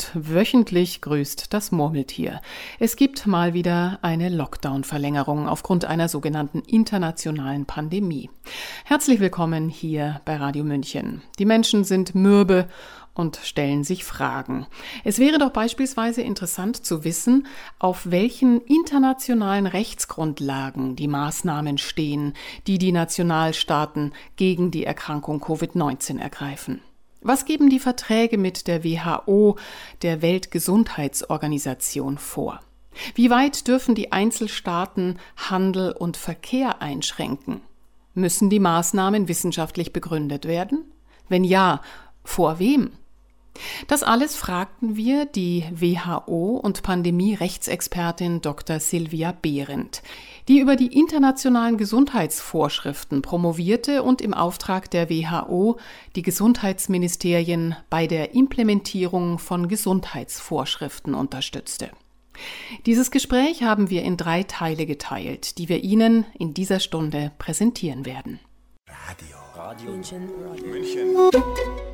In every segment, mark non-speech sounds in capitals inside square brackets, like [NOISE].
Und wöchentlich grüßt das Murmeltier. Es gibt mal wieder eine Lockdown-Verlängerung aufgrund einer sogenannten internationalen Pandemie. Herzlich willkommen hier bei Radio München. Die Menschen sind mürbe und stellen sich Fragen. Es wäre doch beispielsweise interessant zu wissen, auf welchen internationalen Rechtsgrundlagen die Maßnahmen stehen, die die Nationalstaaten gegen die Erkrankung Covid-19 ergreifen. Was geben die Verträge mit der WHO, der Weltgesundheitsorganisation, vor? Wie weit dürfen die Einzelstaaten Handel und Verkehr einschränken? Müssen die Maßnahmen wissenschaftlich begründet werden? Wenn ja, vor wem? Das alles fragten wir die WHO und Pandemie-Rechtsexpertin Dr. Silvia Behrendt, die über die internationalen Gesundheitsvorschriften promovierte und im Auftrag der WHO die Gesundheitsministerien bei der Implementierung von Gesundheitsvorschriften unterstützte. Dieses Gespräch haben wir in drei Teile geteilt, die wir Ihnen in dieser Stunde präsentieren werden. Radio. Radio München. München.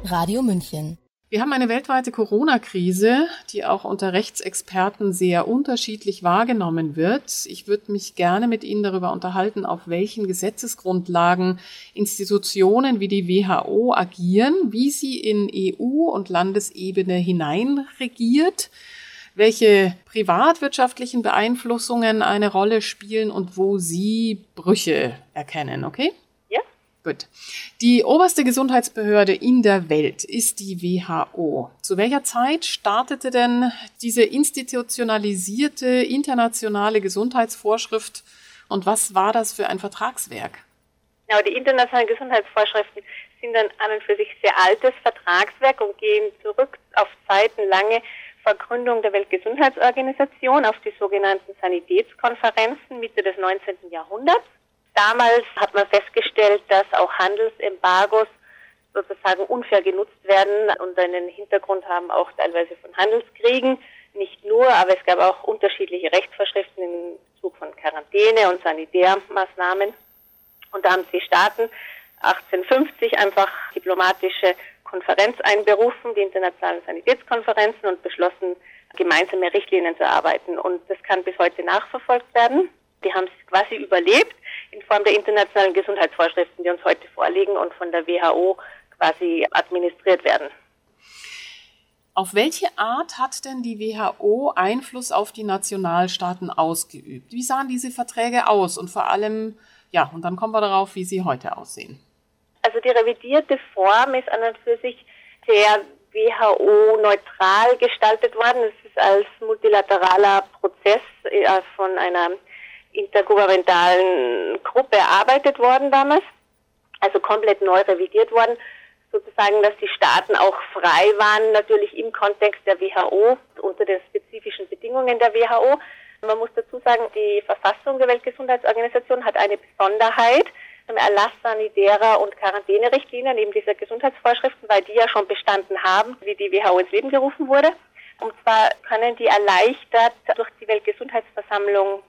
Radio München. Wir haben eine weltweite Corona-Krise, die auch unter Rechtsexperten sehr unterschiedlich wahrgenommen wird. Ich würde mich gerne mit Ihnen darüber unterhalten, auf welchen Gesetzesgrundlagen Institutionen wie die WHO agieren, wie sie in EU- und Landesebene hineinregiert, welche privatwirtschaftlichen Beeinflussungen eine Rolle spielen und wo Sie Brüche erkennen, okay? Gut. Die oberste Gesundheitsbehörde in der Welt ist die WHO. Zu welcher Zeit startete denn diese institutionalisierte internationale Gesundheitsvorschrift und was war das für ein Vertragswerk? Genau, die internationalen Gesundheitsvorschriften sind ein an und für sich sehr altes Vertragswerk und gehen zurück auf zeitenlange Vergründung der Weltgesundheitsorganisation, auf die sogenannten Sanitätskonferenzen Mitte des 19. Jahrhunderts. Damals hat man festgestellt, dass auch Handelsembargos sozusagen unfair genutzt werden und einen Hintergrund haben auch teilweise von Handelskriegen. Nicht nur, aber es gab auch unterschiedliche Rechtsvorschriften im Zug von Quarantäne und Sanitärmaßnahmen. Und da haben die Staaten 1850 einfach diplomatische Konferenz einberufen, die internationalen Sanitätskonferenzen und beschlossen, gemeinsame Richtlinien zu erarbeiten. Und das kann bis heute nachverfolgt werden. Die haben es quasi überlebt in Form der internationalen Gesundheitsvorschriften, die uns heute vorliegen und von der WHO quasi administriert werden. Auf welche Art hat denn die WHO Einfluss auf die Nationalstaaten ausgeübt? Wie sahen diese Verträge aus und vor allem, ja, und dann kommen wir darauf, wie sie heute aussehen. Also die revidierte Form ist an und für sich sehr WHO-neutral gestaltet worden. Es ist als multilateraler Prozess äh, von einer intergouvernementalen Gruppe erarbeitet worden damals, also komplett neu revidiert worden, sozusagen, dass die Staaten auch frei waren, natürlich im Kontext der WHO, unter den spezifischen Bedingungen der WHO. Man muss dazu sagen, die Verfassung der Weltgesundheitsorganisation hat eine Besonderheit zum Erlass sanitärer und Quarantänerichtlinien, eben dieser Gesundheitsvorschriften, weil die ja schon bestanden haben, wie die WHO ins Leben gerufen wurde. Und zwar können die erleichtert durch die Weltgesundheitsversammlung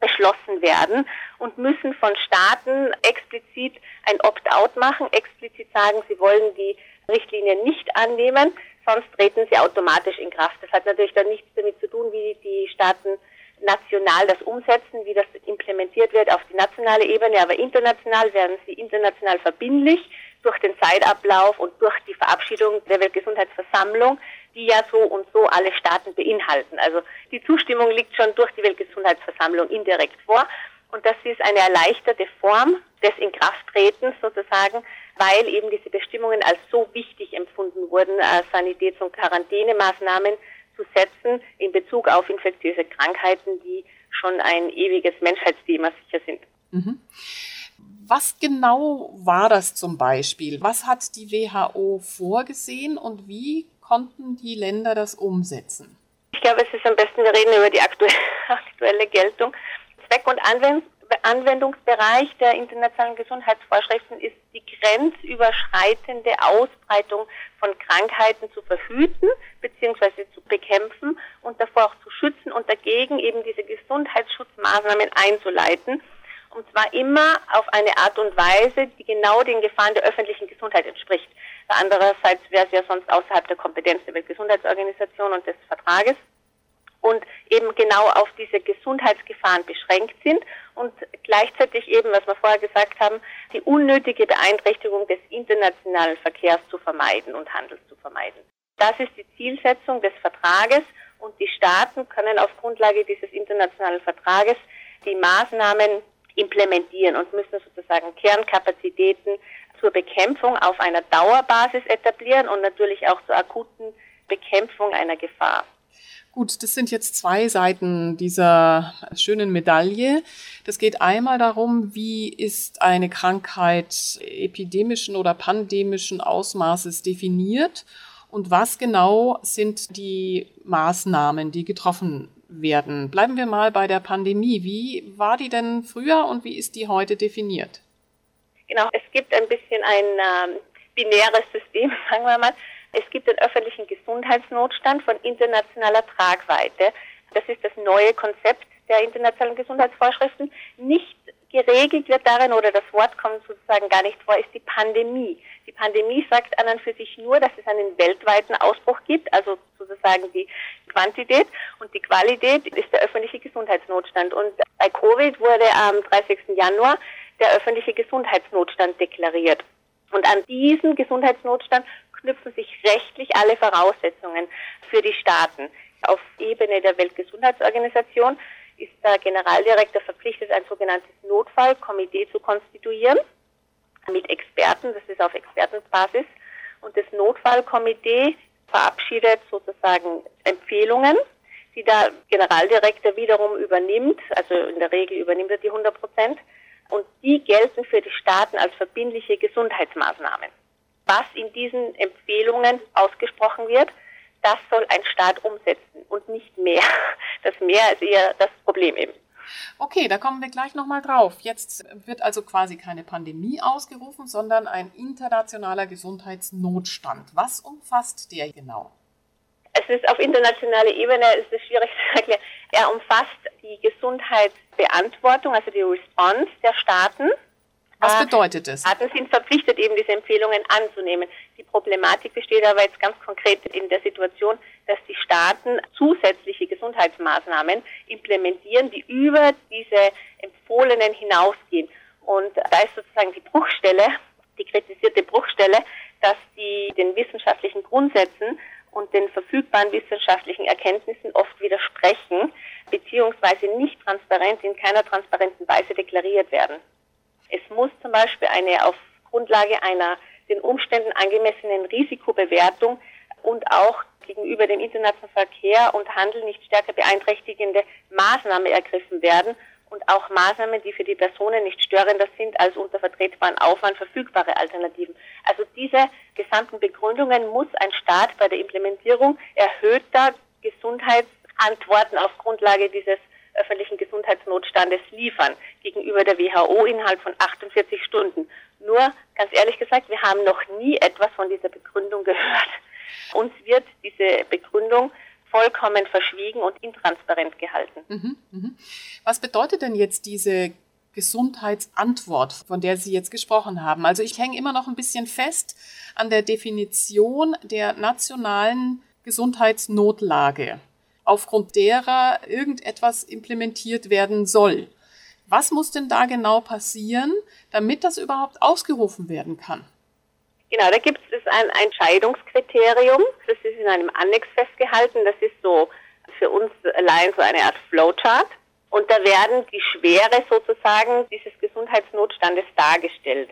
beschlossen werden und müssen von Staaten explizit ein Opt-out machen, explizit sagen, sie wollen die Richtlinien nicht annehmen, sonst treten sie automatisch in Kraft. Das hat natürlich dann nichts damit zu tun, wie die Staaten national das umsetzen, wie das implementiert wird auf die nationale Ebene, aber international werden sie international verbindlich durch den Zeitablauf und durch die Verabschiedung der Weltgesundheitsversammlung die ja so und so alle Staaten beinhalten. Also die Zustimmung liegt schon durch die Weltgesundheitsversammlung indirekt vor. Und das ist eine erleichterte Form des Inkrafttretens sozusagen, weil eben diese Bestimmungen als so wichtig empfunden wurden, äh, Sanitäts- und Quarantänemaßnahmen zu setzen in Bezug auf infektiöse Krankheiten, die schon ein ewiges Menschheitsthema sicher sind. Mhm. Was genau war das zum Beispiel? Was hat die WHO vorgesehen und wie konnten die Länder das umsetzen? Ich glaube, es ist am besten, wir reden über die aktuelle, [LAUGHS] Geltung. Zweck und Anwendungsbereich der internationalen Gesundheitsvorschriften ist die grenzüberschreitende Ausbreitung von Krankheiten zu verhüten bzw. zu bekämpfen und davor auch zu schützen und dagegen eben diese Gesundheitsschutzmaßnahmen einzuleiten. Und zwar immer auf eine Art und Weise, die genau den Gefahren der öffentlichen Gesundheit entspricht. Andererseits wäre es ja sonst außerhalb der Kompetenz der Weltgesundheitsorganisation und des Vertrages und eben genau auf diese Gesundheitsgefahren beschränkt sind und gleichzeitig eben, was wir vorher gesagt haben, die unnötige Beeinträchtigung des internationalen Verkehrs zu vermeiden und Handels zu vermeiden. Das ist die Zielsetzung des Vertrages und die Staaten können auf Grundlage dieses internationalen Vertrages die Maßnahmen implementieren und müssen sozusagen Kernkapazitäten zur Bekämpfung auf einer Dauerbasis etablieren und natürlich auch zur akuten Bekämpfung einer Gefahr. Gut, das sind jetzt zwei Seiten dieser schönen Medaille. Das geht einmal darum, wie ist eine Krankheit epidemischen oder pandemischen Ausmaßes definiert und was genau sind die Maßnahmen, die getroffen werden. Bleiben wir mal bei der Pandemie. Wie war die denn früher und wie ist die heute definiert? Genau, es gibt ein bisschen ein ähm, binäres System, [LAUGHS] sagen wir mal. Es gibt den öffentlichen Gesundheitsnotstand von internationaler Tragweite. Das ist das neue Konzept der internationalen Gesundheitsvorschriften. Nicht geregelt wird darin oder das Wort kommt sozusagen gar nicht vor, ist die Pandemie. Die Pandemie sagt an und für sich nur, dass es einen weltweiten Ausbruch gibt, also sozusagen die Quantität und die Qualität ist der öffentliche Gesundheitsnotstand. Und bei Covid wurde am 30. Januar der öffentliche Gesundheitsnotstand deklariert. Und an diesen Gesundheitsnotstand knüpfen sich rechtlich alle Voraussetzungen für die Staaten. Auf Ebene der Weltgesundheitsorganisation ist der Generaldirektor verpflichtet, ein sogenanntes Notfallkomitee zu konstituieren mit Experten, das ist auf Expertenbasis. Und das Notfallkomitee verabschiedet sozusagen Empfehlungen, die der Generaldirektor wiederum übernimmt, also in der Regel übernimmt er die 100 Prozent, und die gelten für die Staaten als verbindliche Gesundheitsmaßnahmen. Was in diesen Empfehlungen ausgesprochen wird, das soll ein Staat umsetzen und nicht mehr. [LAUGHS] Das mehr ist eher das Problem eben. Okay, da kommen wir gleich nochmal drauf. Jetzt wird also quasi keine Pandemie ausgerufen, sondern ein internationaler Gesundheitsnotstand. Was umfasst der genau? Es ist auf internationaler Ebene, es ist schwierig zu erklären. Er umfasst die Gesundheitsbeantwortung, also die Response der Staaten was bedeutet das? Staaten sind verpflichtet, eben diese Empfehlungen anzunehmen. Die Problematik besteht aber jetzt ganz konkret in der Situation, dass die Staaten zusätzliche Gesundheitsmaßnahmen implementieren, die über diese empfohlenen hinausgehen. Und da ist sozusagen die Bruchstelle, die kritisierte Bruchstelle, dass die den wissenschaftlichen Grundsätzen und den verfügbaren wissenschaftlichen Erkenntnissen oft widersprechen, beziehungsweise nicht transparent, in keiner transparenten Weise deklariert werden. Es muss zum Beispiel eine auf Grundlage einer den Umständen angemessenen Risikobewertung und auch gegenüber dem internationalen Verkehr und Handel nicht stärker beeinträchtigende Maßnahmen ergriffen werden und auch Maßnahmen, die für die Personen nicht störender sind als unter vertretbaren Aufwand verfügbare Alternativen. Also diese gesamten Begründungen muss ein Staat bei der Implementierung erhöhter Gesundheitsantworten auf Grundlage dieses öffentlichen Gesundheitsnotstandes liefern gegenüber der WHO innerhalb von 48 Stunden. Nur, ganz ehrlich gesagt, wir haben noch nie etwas von dieser Begründung gehört. Uns wird diese Begründung vollkommen verschwiegen und intransparent gehalten. Mhm, mh. Was bedeutet denn jetzt diese Gesundheitsantwort, von der Sie jetzt gesprochen haben? Also ich hänge immer noch ein bisschen fest an der Definition der nationalen Gesundheitsnotlage aufgrund derer irgendetwas implementiert werden soll. Was muss denn da genau passieren, damit das überhaupt ausgerufen werden kann? Genau, da gibt es ein Entscheidungskriterium. Das ist in einem Annex festgehalten. Das ist so für uns allein so eine Art Flowchart. Und da werden die Schwere sozusagen dieses Gesundheitsnotstandes dargestellt.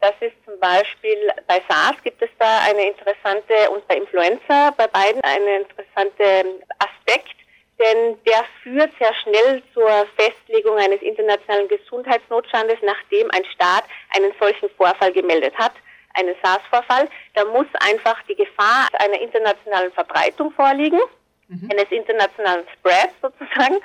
Das ist zum Beispiel bei SARS gibt es da eine interessante und bei Influenza bei beiden eine interessante Aspekt, denn der führt sehr schnell zur Festlegung eines internationalen Gesundheitsnotstandes, nachdem ein Staat einen solchen Vorfall gemeldet hat, einen SARS-Vorfall. Da muss einfach die Gefahr einer internationalen Verbreitung vorliegen, mhm. eines internationalen Spreads sozusagen.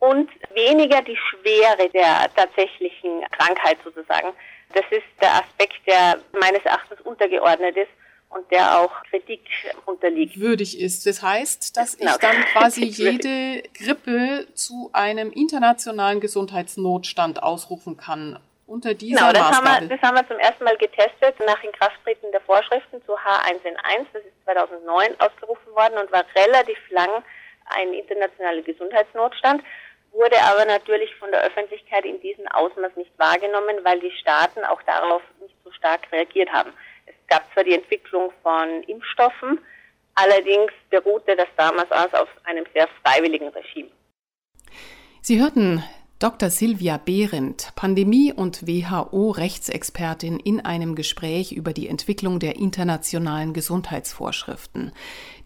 und weniger die Schwere der tatsächlichen Krankheit sozusagen. Das ist der Aspekt, der meines Erachtens untergeordnet ist und der auch Kritik unterliegt. Würdig ist. Das heißt, dass genau. ich dann quasi [LAUGHS] jede Grippe zu einem internationalen Gesundheitsnotstand ausrufen kann. Unter dieser genau, das Maßgabe. haben, wir, das haben wir zum ersten Mal getestet nach Inkrafttreten der Vorschriften zu H1N1. Das ist 2009 ausgerufen worden und war relativ lang ein internationaler Gesundheitsnotstand wurde aber natürlich von der Öffentlichkeit in diesem Ausmaß nicht wahrgenommen, weil die Staaten auch darauf nicht so stark reagiert haben. Es gab zwar die Entwicklung von Impfstoffen, allerdings beruhte das damals auf einem sehr freiwilligen Regime. Sie hörten Dr. Silvia Behrendt, Pandemie- und WHO-Rechtsexpertin in einem Gespräch über die Entwicklung der internationalen Gesundheitsvorschriften,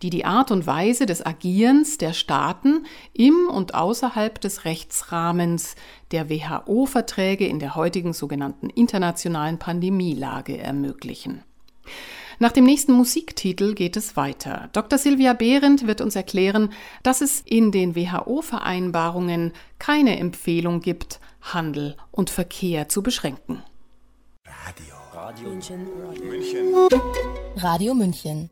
die die Art und Weise des Agierens der Staaten im und außerhalb des Rechtsrahmens der WHO-Verträge in der heutigen sogenannten internationalen Pandemielage ermöglichen. Nach dem nächsten Musiktitel geht es weiter. Dr. Silvia Behrendt wird uns erklären, dass es in den WHO-Vereinbarungen keine Empfehlung gibt, Handel und Verkehr zu beschränken. Radio. Radio München. München. Radio München.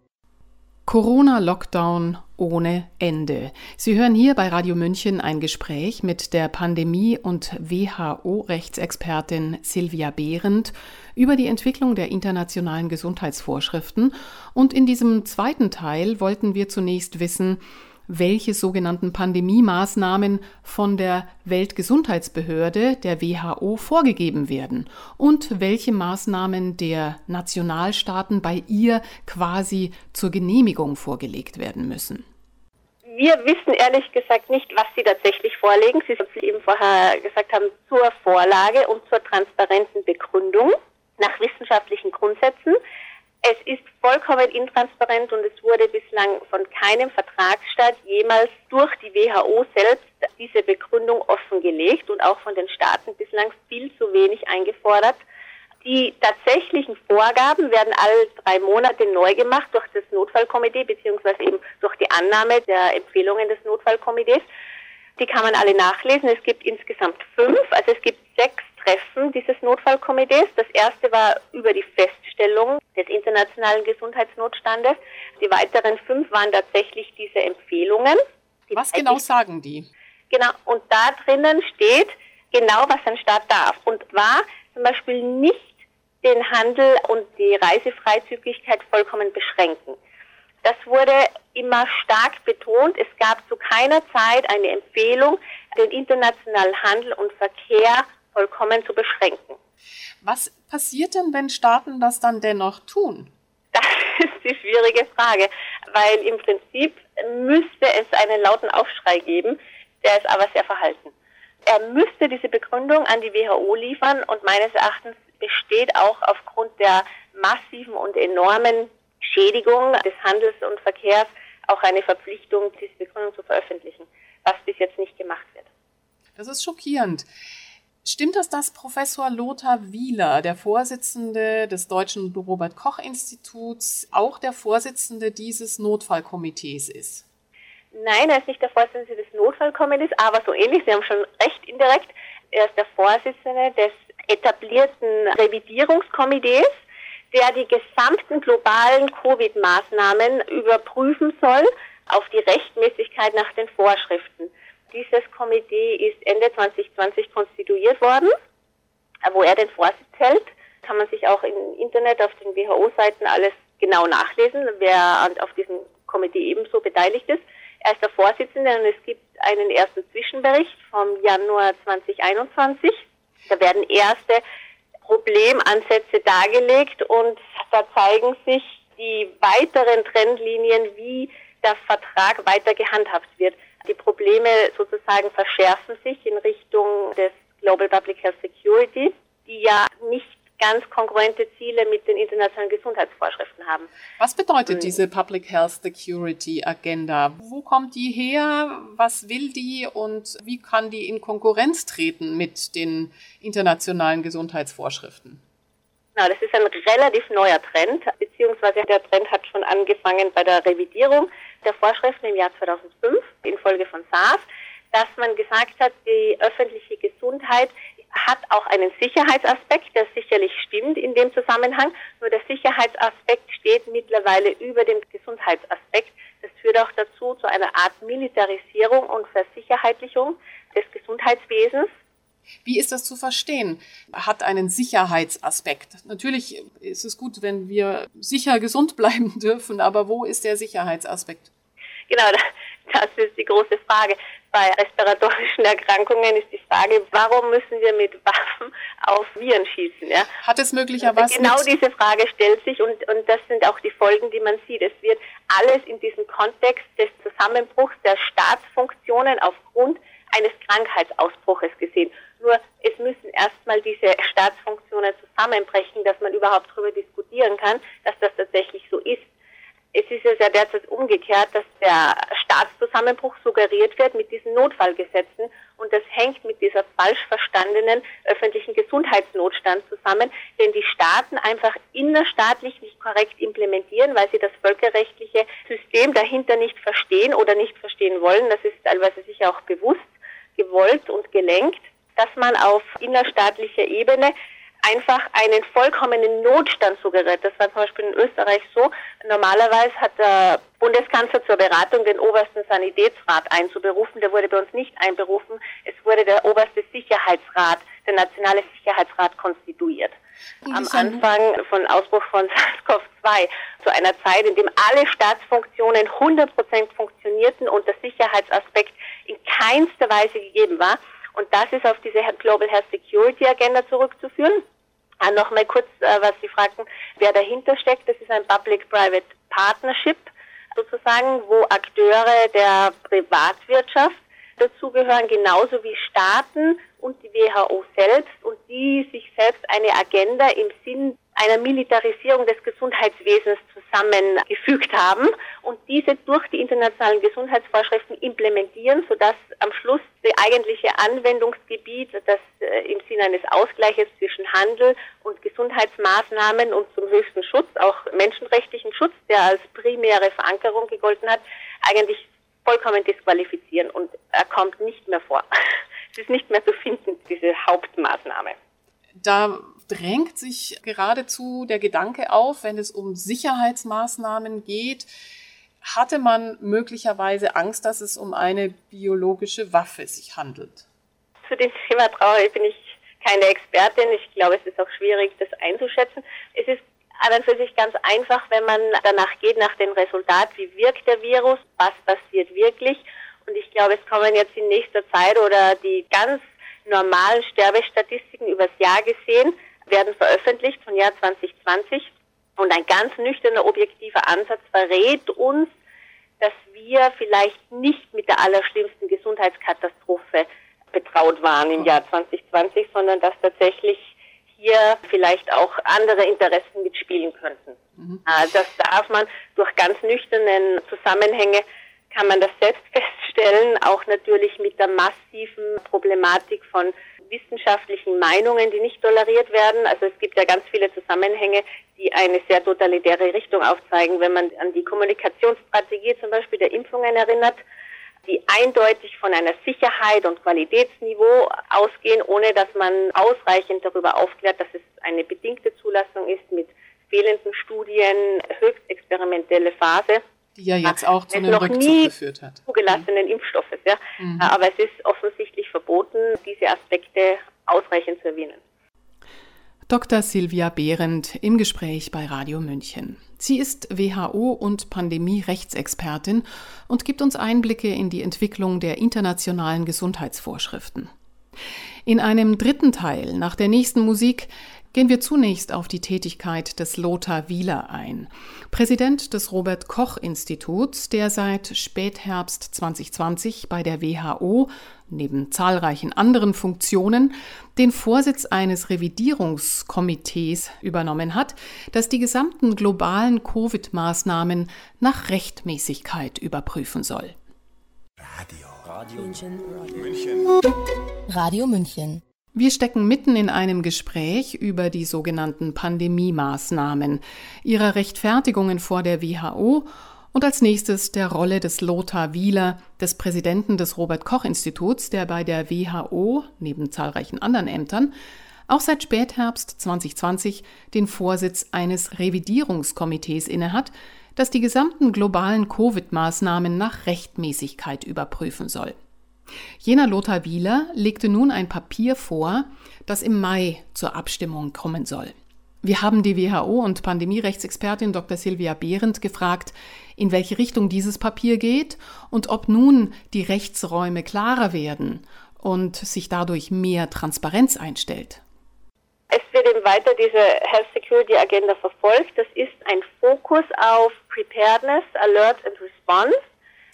Corona-Lockdown ohne Ende. Sie hören hier bei Radio München ein Gespräch mit der Pandemie- und WHO-Rechtsexpertin Silvia Behrendt über die Entwicklung der internationalen Gesundheitsvorschriften. Und in diesem zweiten Teil wollten wir zunächst wissen, welche sogenannten Pandemie-Maßnahmen von der Weltgesundheitsbehörde, der WHO, vorgegeben werden und welche Maßnahmen der Nationalstaaten bei ihr quasi zur Genehmigung vorgelegt werden müssen. Wir wissen ehrlich gesagt nicht, was Sie tatsächlich vorlegen. Sie, Sie eben vorher gesagt haben, zur Vorlage und zur transparenten Begründung nach wissenschaftlichen Grundsätzen. Es ist vollkommen intransparent und es wurde bislang von keinem Vertragsstaat jemals durch die WHO selbst diese Begründung offengelegt und auch von den Staaten bislang viel zu wenig eingefordert. Die tatsächlichen Vorgaben werden alle drei Monate neu gemacht durch das Notfallkomitee beziehungsweise eben durch die Annahme der Empfehlungen des Notfallkomitees. Die kann man alle nachlesen. Es gibt insgesamt fünf, also es gibt sechs Treffen dieses Notfallkomitees. Das erste war über die Feststellung des internationalen Gesundheitsnotstandes. Die weiteren fünf waren tatsächlich diese Empfehlungen. Die was genau sagen die? Genau, und da drinnen steht genau, was ein Staat darf. Und zwar zum Beispiel nicht den Handel und die Reisefreizügigkeit vollkommen beschränken. Das wurde immer stark betont. Es gab zu keiner Zeit eine Empfehlung, den internationalen Handel und Verkehr vollkommen zu beschränken. Was passiert denn, wenn Staaten das dann dennoch tun? Das [LAUGHS] ist die schwierige Frage, weil im Prinzip müsste es einen lauten Aufschrei geben, der ist aber sehr verhalten. Er müsste diese Begründung an die WHO liefern und meines Erachtens besteht auch aufgrund der massiven und enormen Schädigung des Handels und Verkehrs auch eine Verpflichtung, diese Begründung zu veröffentlichen, was bis jetzt nicht gemacht wird. Das ist schockierend. Stimmt es, dass Professor Lothar Wieler, der Vorsitzende des Deutschen Robert Koch Instituts, auch der Vorsitzende dieses Notfallkomitees ist? Nein, er ist nicht der Vorsitzende des Notfallkomitees, aber so ähnlich, Sie haben schon recht indirekt, er ist der Vorsitzende des etablierten Revidierungskomitees, der die gesamten globalen Covid-Maßnahmen überprüfen soll auf die Rechtmäßigkeit nach den Vorschriften. Dieses Komitee ist Ende 2020 konstituiert worden, wo er den Vorsitz hält. Kann man sich auch im Internet auf den WHO-Seiten alles genau nachlesen, wer auf diesem Komitee ebenso beteiligt ist. Er ist der Vorsitzende und es gibt einen ersten Zwischenbericht vom Januar 2021. Da werden erste Problemansätze dargelegt und da zeigen sich die weiteren Trendlinien, wie der Vertrag weiter gehandhabt wird. Die Probleme sozusagen verschärfen sich in Richtung des Global Public Health Security, die ja nicht ganz konkurrente Ziele mit den internationalen Gesundheitsvorschriften haben. Was bedeutet diese Public Health Security Agenda? Wo kommt die her? Was will die und wie kann die in Konkurrenz treten mit den internationalen Gesundheitsvorschriften? Na, das ist ein relativ neuer Trend, beziehungsweise der Trend hat schon angefangen bei der Revidierung der Vorschriften im Jahr 2005 infolge von SARS. dass man gesagt hat, die öffentliche Gesundheit hat auch einen Sicherheitsaspekt, der sicherlich stimmt in dem Zusammenhang. Nur der Sicherheitsaspekt steht mittlerweile über dem Gesundheitsaspekt. Das führt auch dazu zu einer Art Militarisierung und Versicherheitlichung des Gesundheitswesens. Wie ist das zu verstehen? Hat einen Sicherheitsaspekt. Natürlich ist es gut, wenn wir sicher gesund [LAUGHS] bleiben dürfen, aber wo ist der Sicherheitsaspekt? Genau, das ist die große Frage. Bei respiratorischen Erkrankungen ist die Frage, warum müssen wir mit Waffen auf Viren schießen? Ja? Hat es möglicherweise. Genau diese Frage stellt sich und, und das sind auch die Folgen, die man sieht. Es wird alles in diesem Kontext des Zusammenbruchs der Staatsfunktionen aufgrund eines Krankheitsausbruches gesehen. Nur es müssen erstmal diese Staatsfunktionen zusammenbrechen, dass man überhaupt darüber diskutieren kann, dass das tatsächlich so ist. Es ist ja sehr derzeit umgekehrt, dass der Staatszusammenbruch suggeriert wird mit diesen Notfallgesetzen und das hängt mit dieser falsch verstandenen öffentlichen Gesundheitsnotstand zusammen, den die Staaten einfach innerstaatlich nicht korrekt implementieren, weil sie das völkerrechtliche System dahinter nicht verstehen oder nicht verstehen wollen. Das ist teilweise sicher auch bewusst gewollt und gelenkt, dass man auf innerstaatlicher Ebene einfach einen vollkommenen Notstand suggeriert. Das war zum Beispiel in Österreich so. Normalerweise hat der Bundeskanzler zur Beratung den obersten Sanitätsrat einzuberufen. Der wurde bei uns nicht einberufen. Es wurde der oberste Sicherheitsrat, der nationale Sicherheitsrat konstituiert. Am Anfang von Ausbruch von [LAUGHS] SARS-CoV-2 zu einer Zeit, in dem alle Staatsfunktionen 100% funktionierten und der Sicherheitsaspekt in keinster Weise gegeben war. Und das ist auf diese Global Health Security Agenda zurückzuführen. Ah, Nochmal kurz, äh, was Sie fragten, wer dahinter steckt. Das ist ein Public-Private Partnership sozusagen, wo Akteure der Privatwirtschaft dazugehören, genauso wie Staaten und die WHO selbst und die sich selbst eine Agenda im Sinn einer Militarisierung des Gesundheitswesens zusammengefügt haben und diese durch die internationalen Gesundheitsvorschriften implementieren, sodass am Schluss das eigentliche Anwendungsgebiet, das äh, im Sinne eines Ausgleiches zwischen Handel und Gesundheitsmaßnahmen und zum höchsten Schutz, auch menschenrechtlichen Schutz, der als primäre Verankerung gegolten hat, eigentlich vollkommen disqualifizieren und er kommt nicht mehr vor. [LAUGHS] Es ist nicht mehr zu finden, diese Hauptmaßnahme. Da drängt sich geradezu der Gedanke auf, wenn es um Sicherheitsmaßnahmen geht, hatte man möglicherweise Angst, dass es um eine biologische Waffe sich handelt? Zu dem Thema Trauer bin ich keine Expertin. Ich glaube, es ist auch schwierig, das einzuschätzen. Es ist an und für sich ganz einfach, wenn man danach geht, nach dem Resultat, wie wirkt der Virus, was passiert wirklich. Und ich glaube, es kommen jetzt in nächster Zeit oder die ganz normalen Sterbestatistiken übers Jahr gesehen, werden veröffentlicht von Jahr 2020. Und ein ganz nüchterner, objektiver Ansatz verrät uns, dass wir vielleicht nicht mit der allerschlimmsten Gesundheitskatastrophe betraut waren im Jahr 2020, sondern dass tatsächlich hier vielleicht auch andere Interessen mitspielen könnten. Mhm. Ah, das darf man durch ganz nüchternen Zusammenhänge kann man das selbst [LAUGHS] feststellen, auch natürlich mit der massiven Problematik von wissenschaftlichen Meinungen, die nicht toleriert werden. Also es gibt ja ganz viele Zusammenhänge, die eine sehr totalitäre Richtung aufzeigen. Wenn man an die Kommunikationsstrategie zum Beispiel der Impfungen erinnert, die eindeutig von einer Sicherheit und Qualitätsniveau ausgehen, ohne dass man ausreichend darüber aufklärt, dass es eine bedingte Zulassung ist mit fehlenden Studien, höchst experimentelle Phase. Die ja jetzt auch zu einem Rückzug geführt hat. Zugelassenen. Impfstoffes, ja. Mhm. Aber es ist offensichtlich verboten, diese Aspekte ausreichend zu erwähnen. Dr. Silvia Behrendt im Gespräch bei Radio München. Sie ist WHO- und Pandemie-Rechtsexpertin und gibt uns Einblicke in die Entwicklung der internationalen Gesundheitsvorschriften. In einem dritten Teil, nach der nächsten Musik, Gehen wir zunächst auf die Tätigkeit des Lothar Wieler ein, Präsident des Robert Koch Instituts, der seit Spätherbst 2020 bei der WHO neben zahlreichen anderen Funktionen den Vorsitz eines Revidierungskomitees übernommen hat, das die gesamten globalen Covid-Maßnahmen nach Rechtmäßigkeit überprüfen soll. Radio. Radio München. Radio München. Radio München. Wir stecken mitten in einem Gespräch über die sogenannten Pandemie-Maßnahmen, ihrer Rechtfertigungen vor der WHO Und als nächstes der Rolle des Lothar Wieler, des Präsidenten des Robert Koch Instituts, der bei der WHO neben zahlreichen anderen Ämtern auch seit Spätherbst 2020 den Vorsitz eines Revidierungskomitees innehat, das die gesamten globalen Covid-Maßnahmen nach Rechtmäßigkeit überprüfen soll. Jener Lothar Wieler legte nun ein Papier vor, das im Mai zur Abstimmung kommen soll. Wir haben die WHO und Pandemierechtsexpertin Dr. Silvia Behrendt gefragt, in welche Richtung dieses Papier geht und ob nun die Rechtsräume klarer werden und sich dadurch mehr Transparenz einstellt. Es wird eben weiter diese Health Security Agenda verfolgt. Das ist ein Fokus auf Preparedness, Alert and Response,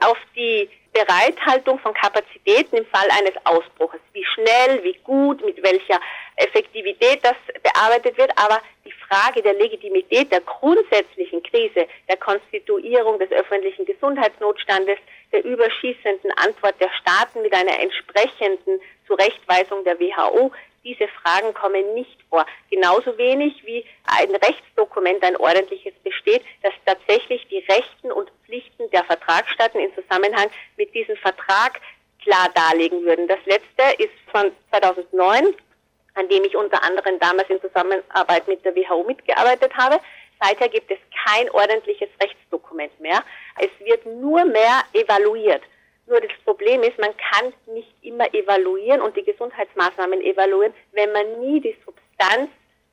auf die Bereithaltung von Kapazitäten im Fall eines Ausbruches. Wie schnell, wie gut, mit welcher Effektivität das bearbeitet wird. Aber die Frage der Legitimität der grundsätzlichen Krise, der Konstituierung des öffentlichen Gesundheitsnotstandes, der überschießenden Antwort der Staaten mit einer entsprechenden Zurechtweisung der WHO, diese Fragen kommen nicht vor. Genauso wenig wie ein Rechtsdokument, ein ordentliches besteht, das tatsächlich die Rechten und Pflichten der Vertragsstaaten in Zusammenhang mit diesem Vertrag klar darlegen würden. Das letzte ist von 2009, an dem ich unter anderem damals in Zusammenarbeit mit der WHO mitgearbeitet habe. Seither gibt es kein ordentliches Rechtsdokument mehr. Es wird nur mehr evaluiert. Nur das Problem ist, man kann nicht immer evaluieren und die Gesundheitsmaßnahmen evaluieren, wenn man nie die Substanz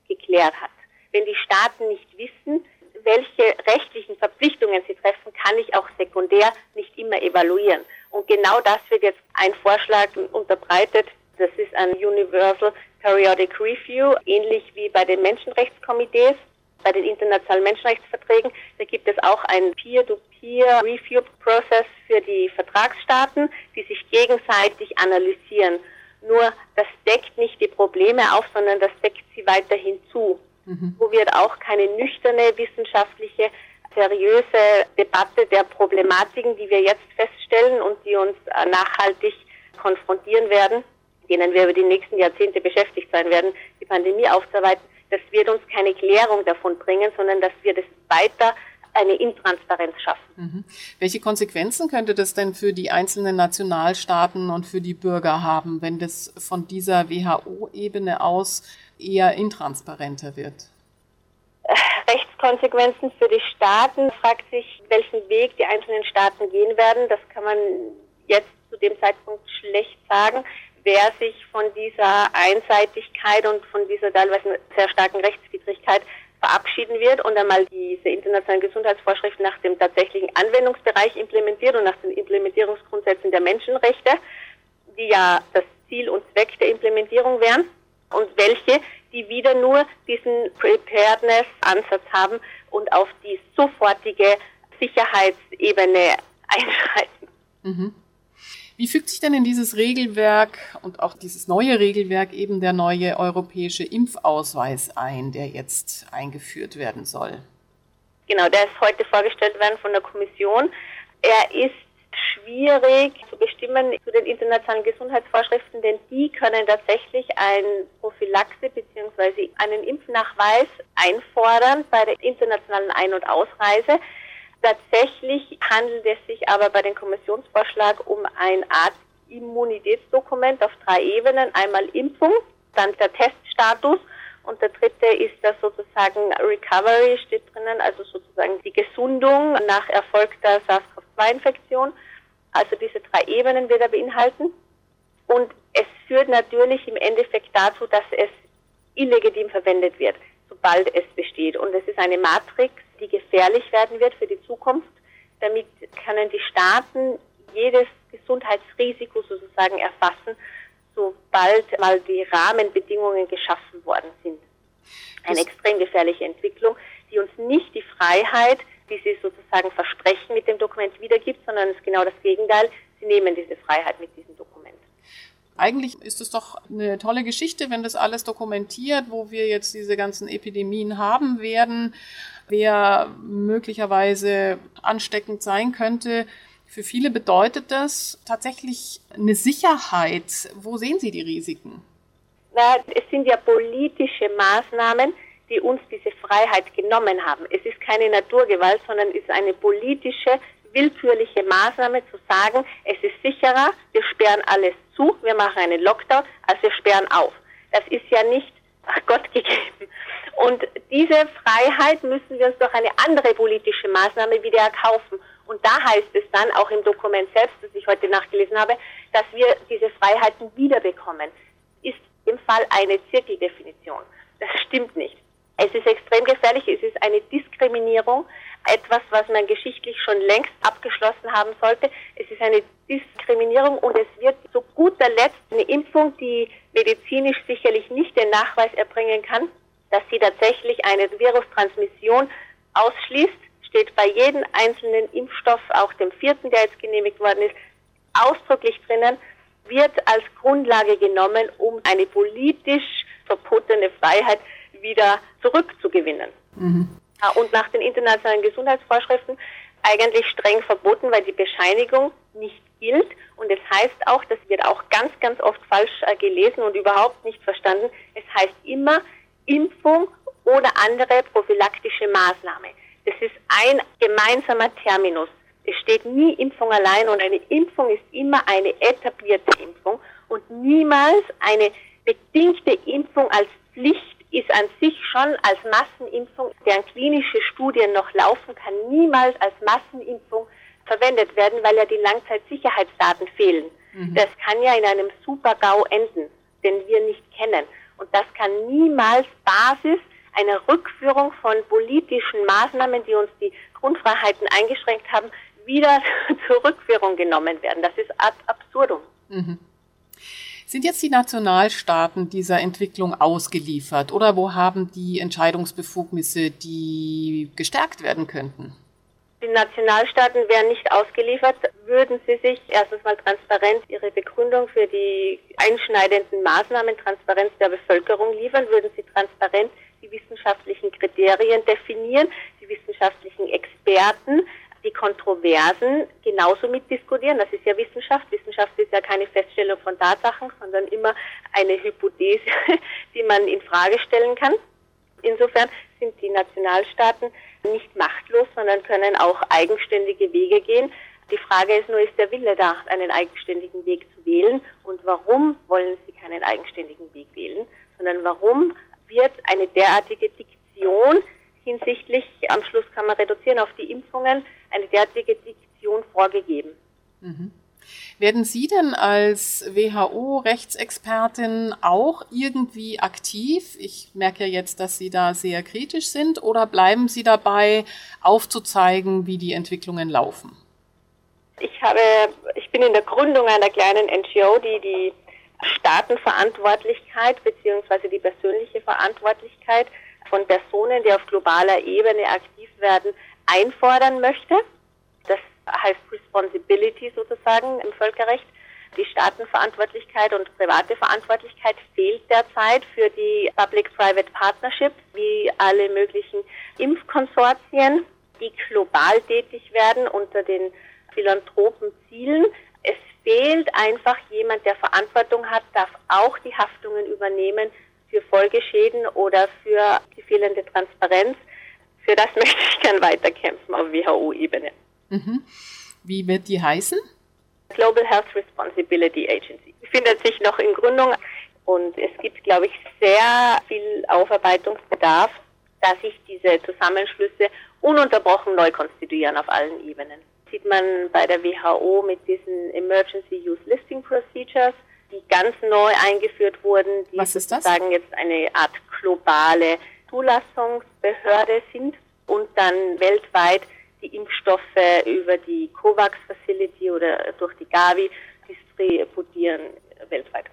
geklärt hat. Wenn die Staaten nicht wissen, welche rechtlichen Verpflichtungen sie treffen, kann ich auch sekundär nicht immer evaluieren. Und genau das wird jetzt ein Vorschlag unterbreitet. Das ist ein Universal Periodic Review, ähnlich wie bei den Menschenrechtskomitees, bei den internationalen Menschenrechtsverträgen. Da gibt es auch ein Peer-to-Peer Peer Review Process für die Vertragsstaaten, die sich gegenseitig analysieren. Nur das deckt nicht die Probleme auf, sondern das deckt sie weiterhin zu. Mhm. Wo wird auch keine nüchterne wissenschaftliche, seriöse Debatte der Problematiken, die wir jetzt feststellen und die uns äh, nachhaltig konfrontieren werden, denen wir über die nächsten Jahrzehnte beschäftigt sein werden, die Pandemie aufzuarbeiten, das wird uns keine Klärung davon bringen, sondern das wird es weiter eine Intransparenz schaffen. Mhm. Welche Konsequenzen könnte das denn für die einzelnen Nationalstaaten und für die Bürger haben, wenn das von dieser WHO-Ebene aus eher intransparenter wird? Äh, Rechtskonsequenzen für die Staaten fragt sich, welchen Weg die einzelnen Staaten gehen werden. Das kann man jetzt zu dem Zeitpunkt schlecht sagen. Wer sich von dieser Einseitigkeit und von dieser teilweise sehr starken Rechtswidrigkeit verabschieden wird und einmal diese internationalen Gesundheitsvorschriften nach dem tatsächlichen Anwendungsbereich implementiert und nach den Implementierungsgrundsätzen der Menschenrechte, die ja das Ziel und Zweck der Implementierung wären, und welche, die wieder nur diesen Preparedness-Ansatz haben und auf die sofortige Sicherheitsebene [LAUGHS] einschreiten. Mhm. Wie fügt sich denn in dieses Regelwerk und auch dieses neue Regelwerk eben der neue europäische Impfausweis ein, der jetzt eingeführt werden soll? Genau, der ist heute vorgestellt worden von der Kommission. Er ist schwierig zu bestimmen zu den internationalen Gesundheitsvorschriften, denn die können tatsächlich ein Prophylaxe bzw. einen Impfnachweis einfordern bei der internationalen Ein- und Ausreise. Tatsächlich handelt es sich aber bei dem Kommissionsvorschlag um eine Art Immunitätsdokument auf drei Ebenen. Einmal Impfung, dann der Teststatus und der dritte ist das sozusagen Recovery, steht drinnen, also sozusagen die Gesundung nach erfolgter SARS-CoV-2-Infektion. Also diese drei Ebenen wird er beinhalten. Und es führt natürlich im Endeffekt dazu, dass es illegitim verwendet wird, sobald es besteht. Und es ist eine Matrix, die gefährlich werden wird für die Zukunft. Damit können die Staaten jedes Gesundheitsrisiko sozusagen erfassen, sobald mal die Rahmenbedingungen geschaffen worden sind. Eine extrem gefährliche Entwicklung, die uns nicht die Freiheit, wie sie sozusagen versprechen, mit dem Dokument wiedergibt, sondern es ist genau das Gegenteil. Sie nehmen diese Freiheit mit diesem Dokument. Eigentlich ist es doch eine tolle Geschichte, wenn das alles dokumentiert, wo wir jetzt diese ganzen Epidemien haben werden wer möglicherweise ansteckend sein könnte. Für viele bedeutet das tatsächlich eine Sicherheit. Wo sehen Sie die Risiken? Na, es sind ja politische Maßnahmen, die uns diese Freiheit genommen haben. Es ist keine Naturgewalt, sondern es ist eine politische, willkürliche Maßnahme zu sagen, es ist sicherer, wir sperren alles zu, wir machen einen Lockdown, als wir sperren auf. Das ist ja nicht ach Gott gegeben. Und diese Freiheit müssen wir uns durch eine andere politische Maßnahme wieder erkaufen. Und da heißt es dann auch im Dokument selbst, das ich heute nachgelesen habe, dass wir diese Freiheiten wiederbekommen. Ist im Fall eine Zirkeldefinition. Das stimmt nicht. Es ist extrem gefährlich, es ist eine Diskriminierung, etwas, was man geschichtlich schon längst abgeschlossen haben sollte. Es ist eine Diskriminierung und es wird zu guter Letzt eine Impfung, die medizinisch sicherlich nicht den Nachweis erbringen kann, dass sie tatsächlich eine Virustransmission ausschließt, steht bei jedem einzelnen Impfstoff, auch dem vierten, der jetzt genehmigt worden ist, ausdrücklich drinnen, wird als Grundlage genommen, um eine politisch verbotene Freiheit wieder zurückzugewinnen. Mhm. Und nach den internationalen Gesundheitsvorschriften eigentlich streng verboten, weil die Bescheinigung nicht gilt. Und es heißt auch, das wird auch ganz, ganz oft falsch äh, gelesen und überhaupt nicht verstanden. Es heißt immer Impfung oder andere prophylaktische Maßnahme. Das ist ein gemeinsamer Terminus. Es steht nie Impfung allein und eine Impfung ist immer eine etablierte Impfung und niemals eine bedingte Impfung als Pflicht ist an sich schon als Massenimpfung, deren klinische Studien noch laufen, kann niemals als Massenimpfung verwendet werden, weil ja die Langzeitsicherheitsdaten fehlen. Mhm. Das kann ja in einem Super-GAU enden, den wir nicht kennen. Und das kann niemals Basis einer Rückführung von politischen Maßnahmen, die uns die Grundfreiheiten eingeschränkt haben, wieder [LAUGHS] zur Rückführung genommen werden. Das ist ad absurdum. Mhm. Sind jetzt die Nationalstaaten dieser Entwicklung ausgeliefert oder wo haben die Entscheidungsbefugnisse, die gestärkt werden könnten? Die Nationalstaaten wären nicht ausgeliefert, würden sie sich erstens mal transparent ihre Begründung für die einschneidenden Maßnahmen, Transparenz der Bevölkerung liefern, würden sie transparent die wissenschaftlichen Kriterien definieren, die wissenschaftlichen Experten die Kontroversen genauso mitdiskutieren. Das ist ja Wissenschaft. Wissenschaft ist ja keine Feststellung von Tatsachen, sondern immer eine Hypothese, [LAUGHS] die man in Frage stellen kann. Insofern sind die Nationalstaaten nicht machtlos, sondern können auch eigenständige Wege gehen. Die Frage ist nur, ist der Wille da, einen eigenständigen Weg zu wählen? Und warum wollen sie keinen eigenständigen Weg wählen? Sondern warum wird eine derartige Diktion hinsichtlich, am Schluss kann man reduzieren auf die Impfungen, eine derartige Diktion vorgegeben. Mhm. Werden Sie denn als WHO-Rechtsexpertin auch irgendwie aktiv? Ich merke ja jetzt, dass Sie da sehr kritisch sind. Oder bleiben Sie dabei, aufzuzeigen, wie die Entwicklungen laufen? Ich, habe, ich bin in der Gründung einer kleinen NGO, die die Staatenverantwortlichkeit bzw. die persönliche Verantwortlichkeit von Personen, die auf globaler Ebene aktiv werden, einfordern möchte. Das heißt Responsibility sozusagen im Völkerrecht. Die Staatenverantwortlichkeit und private Verantwortlichkeit fehlt derzeit für die Public-Private Partnerships, wie alle möglichen Impfkonsortien, die global tätig werden unter den philanthropen Zielen. Es fehlt einfach jemand, der Verantwortung hat, darf auch die Haftungen übernehmen für Folgeschäden oder für die fehlende Transparenz für das [LAUGHS] möchte ich gern weiterkämpfen auf WHO-Ebene. Mhm. Wie wird die heißen? Global Health Responsibility Agency. Die findet sich noch in Gründung und es gibt, glaube ich, sehr viel Aufarbeitungsbedarf, da sich diese Zusammenschlüsse ununterbrochen neu konstituieren auf allen Ebenen. Das sieht man bei der WHO mit diesen Emergency Use Listing Procedures, die ganz neu eingeführt wurden, die Was ist das? sozusagen jetzt eine Art globale Zulassungsbehörde sind und dann weltweit die Impfstoffe über die COVAX Facility oder durch die Gavi distributieren weltweit.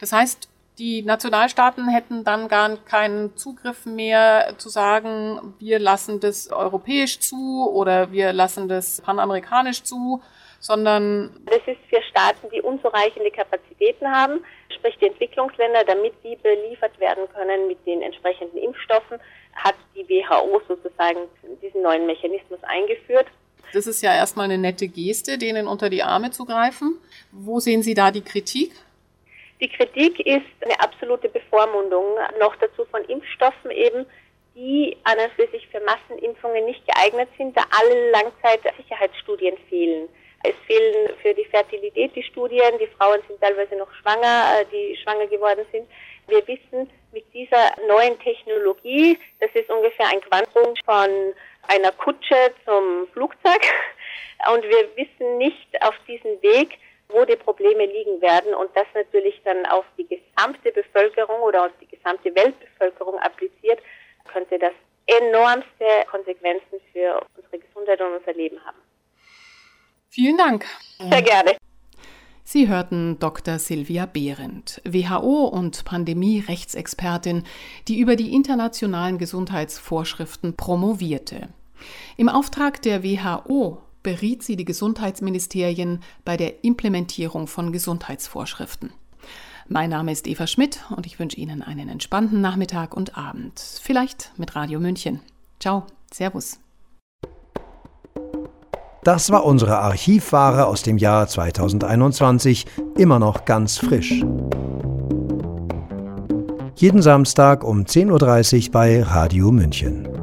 Das heißt, die Nationalstaaten hätten dann gar keinen Zugriff mehr zu sagen, wir lassen das europäisch zu oder wir lassen das panamerikanisch zu, sondern. Das ist für Staaten, die unzureichende Kapazitäten haben, sprich die Entwicklungsländer, damit die beliefert werden können mit den entsprechenden Impfstoffen, hat die WHO sozusagen diesen neuen Mechanismus eingeführt. Das ist ja erstmal eine nette Geste, denen unter die Arme zu greifen. Wo sehen Sie da die Kritik? Die Kritik ist eine absolute Bevormundung, noch dazu von Impfstoffen eben, die an und für sich für Massenimpfungen nicht geeignet sind, da alle Langzeitsicherheitsstudien fehlen. Es fehlen für die Fertilität die Studien, die Frauen sind teilweise noch schwanger, äh, die schwanger geworden sind. Wir wissen mit dieser neuen Technologie, das ist ungefähr ein Quantum von einer Kutsche zum Flugzeug. [LAUGHS] Und wir wissen nicht auf diesem Weg, wo die Probleme liegen werden und das natürlich dann auf die gesamte Bevölkerung oder auf die gesamte Weltbevölkerung appliziert, könnte das enormste Konsequenzen für unsere Gesundheit und unser Leben haben. Vielen Dank. Sehr gerne. Sie hörten Dr. Silvia Behrendt, WHO- und Pandemie-Rechtsexpertin, die über die internationalen Gesundheitsvorschriften promovierte. Im Auftrag der WHO beriet sie die Gesundheitsministerien bei der Implementierung von Gesundheitsvorschriften. Mein Name ist Eva Schmidt und ich wünsche Ihnen einen entspannten Nachmittag und Abend. Vielleicht mit Radio München. Ciao, Servus. Das war unsere Archivware aus dem Jahr 2021, immer noch ganz frisch. Jeden Samstag um 10.30 Uhr bei Radio München.